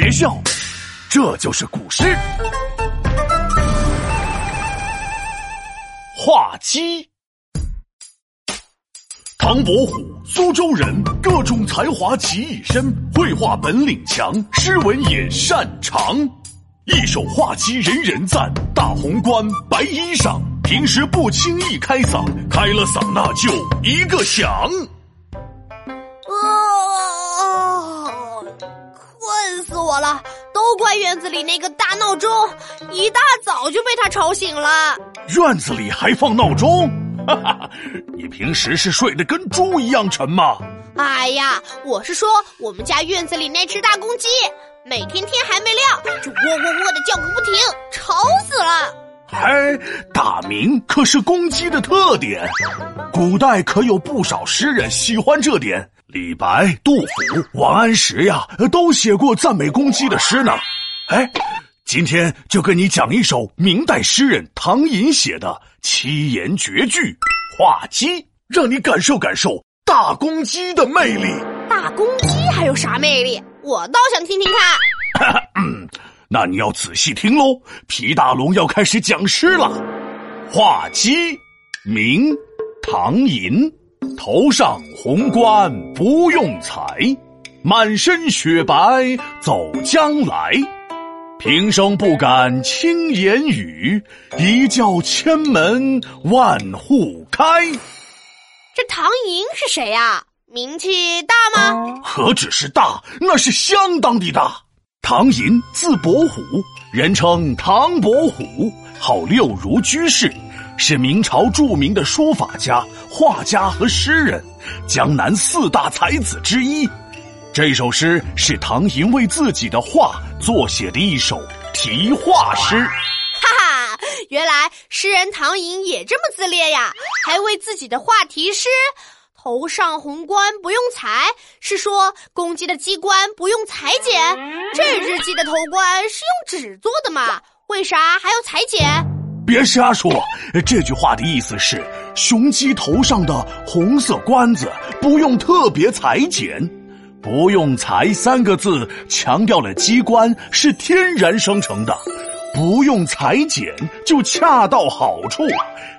别笑，这就是古诗。画鸡。唐伯虎，苏州人，各种才华集一身，绘画本领强，诗文也擅长。一手画鸡人人赞，大红冠，白衣裳，平时不轻易开嗓，开了嗓那就一个响。怪院子里那个大闹钟，一大早就被他吵醒了。院子里还放闹钟？哈哈，你平时是睡得跟猪一样沉吗？哎呀，我是说我们家院子里那只大公鸡，每天天还没亮就喔喔喔的叫个不停，吵死了。嗨，打鸣可是公鸡的特点，古代可有不少诗人喜欢这点。李白、杜甫、王安石呀，都写过赞美公鸡的诗呢。哎，今天就跟你讲一首明代诗人唐寅写的七言绝句《画鸡》，让你感受感受大公鸡的魅力。大公鸡还有啥魅力？我倒想听听看。那你要仔细听喽，皮大龙要开始讲诗了。画鸡，名，唐寅。头上红冠不用裁，满身雪白走将来。平生不敢轻言语，一叫千门万户开。这唐寅是谁呀？名气大吗？何止是大，那是相当的大。唐寅字伯虎，人称唐伯虎，号六如居士。是明朝著名的书法家、画家和诗人，江南四大才子之一。这首诗是唐寅为自己的画作写的一首题画诗。哈哈，原来诗人唐寅也这么自恋呀，还为自己的画题诗。头上红冠不用裁，是说公鸡的鸡冠不用裁剪。这只鸡的头冠是用纸做的嘛？为啥还要裁剪？别瞎说，这句话的意思是，雄鸡头上的红色冠子不用特别裁剪，不用裁三个字强调了鸡冠是天然生成的，不用裁剪就恰到好处，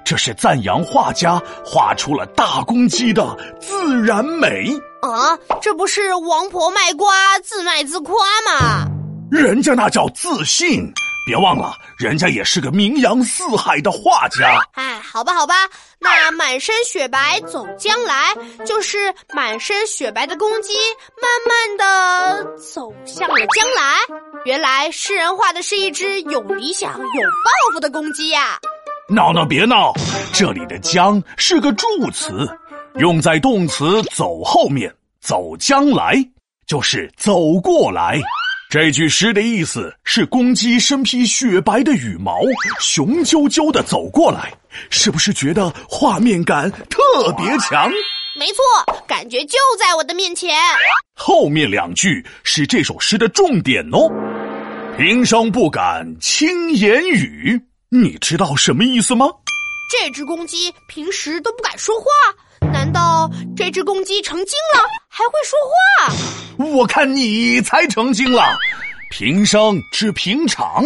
这是赞扬画家画出了大公鸡的自然美啊！这不是王婆卖瓜自卖自夸吗？人家那叫自信。别忘了，人家也是个名扬四海的画家。哎，好吧，好吧，那满身雪白走将来，就是满身雪白的公鸡，慢慢的走向了将来。原来诗人画的是一只有理想、有抱负的公鸡呀！闹闹，别闹，这里的“将”是个助词，用在动词“走”后面，“走将来”就是走过来。这句诗的意思是，公鸡身披雪白的羽毛，雄赳赳的走过来，是不是觉得画面感特别强？没错，感觉就在我的面前。后面两句是这首诗的重点哦。平生不敢轻言语，你知道什么意思吗？这只公鸡平时都不敢说话。难道这只公鸡成精了，还会说话？我看你才成精了。平生指平常，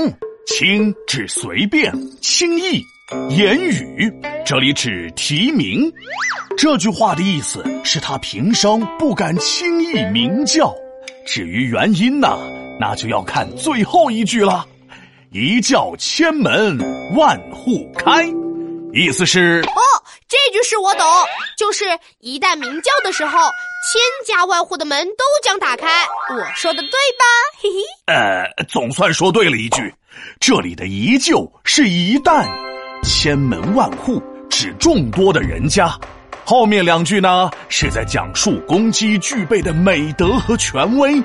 轻指随便、轻易。言语这里指提名。这句话的意思是他平生不敢轻易鸣叫。至于原因呢，那就要看最后一句了。一叫千门万户开。意思是哦，这句是我懂，就是一旦鸣叫的时候，千家万户的门都将打开。我说的对吧？嘿嘿。呃，总算说对了一句。这里的一就，是一旦，千门万户指众多的人家。后面两句呢，是在讲述公鸡具备的美德和权威。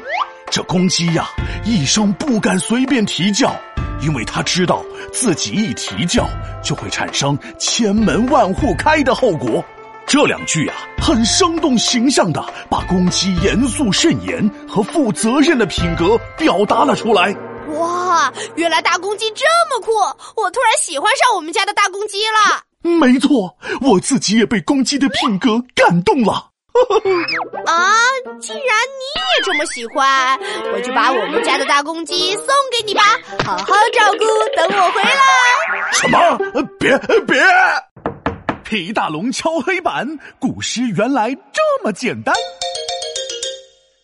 这公鸡呀，一生不敢随便啼叫。因为他知道自己一啼叫就会产生千门万户开的后果，这两句啊，很生动形象的把公鸡严肃慎言和负责任的品格表达了出来。哇，原来大公鸡这么酷！我突然喜欢上我们家的大公鸡了。没错，我自己也被公鸡的品格感动了。啊，既然你也这么喜欢，我就把我们家的大公鸡送给你吧，好好照顾，等我回来。什么？别别！皮大龙敲黑板，古诗原来这么简单。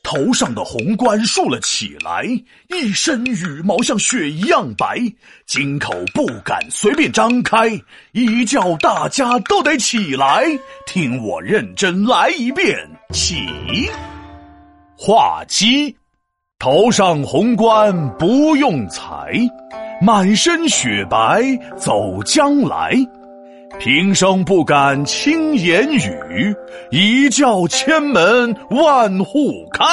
头上的红冠竖了起来，一身羽毛像雪一样白，金口不敢随便张开，一叫大家都得起来，听我认真来一遍。起，画鸡，头上红冠不用裁，满身雪白走将来。平生不敢轻言语，一叫千门万户开。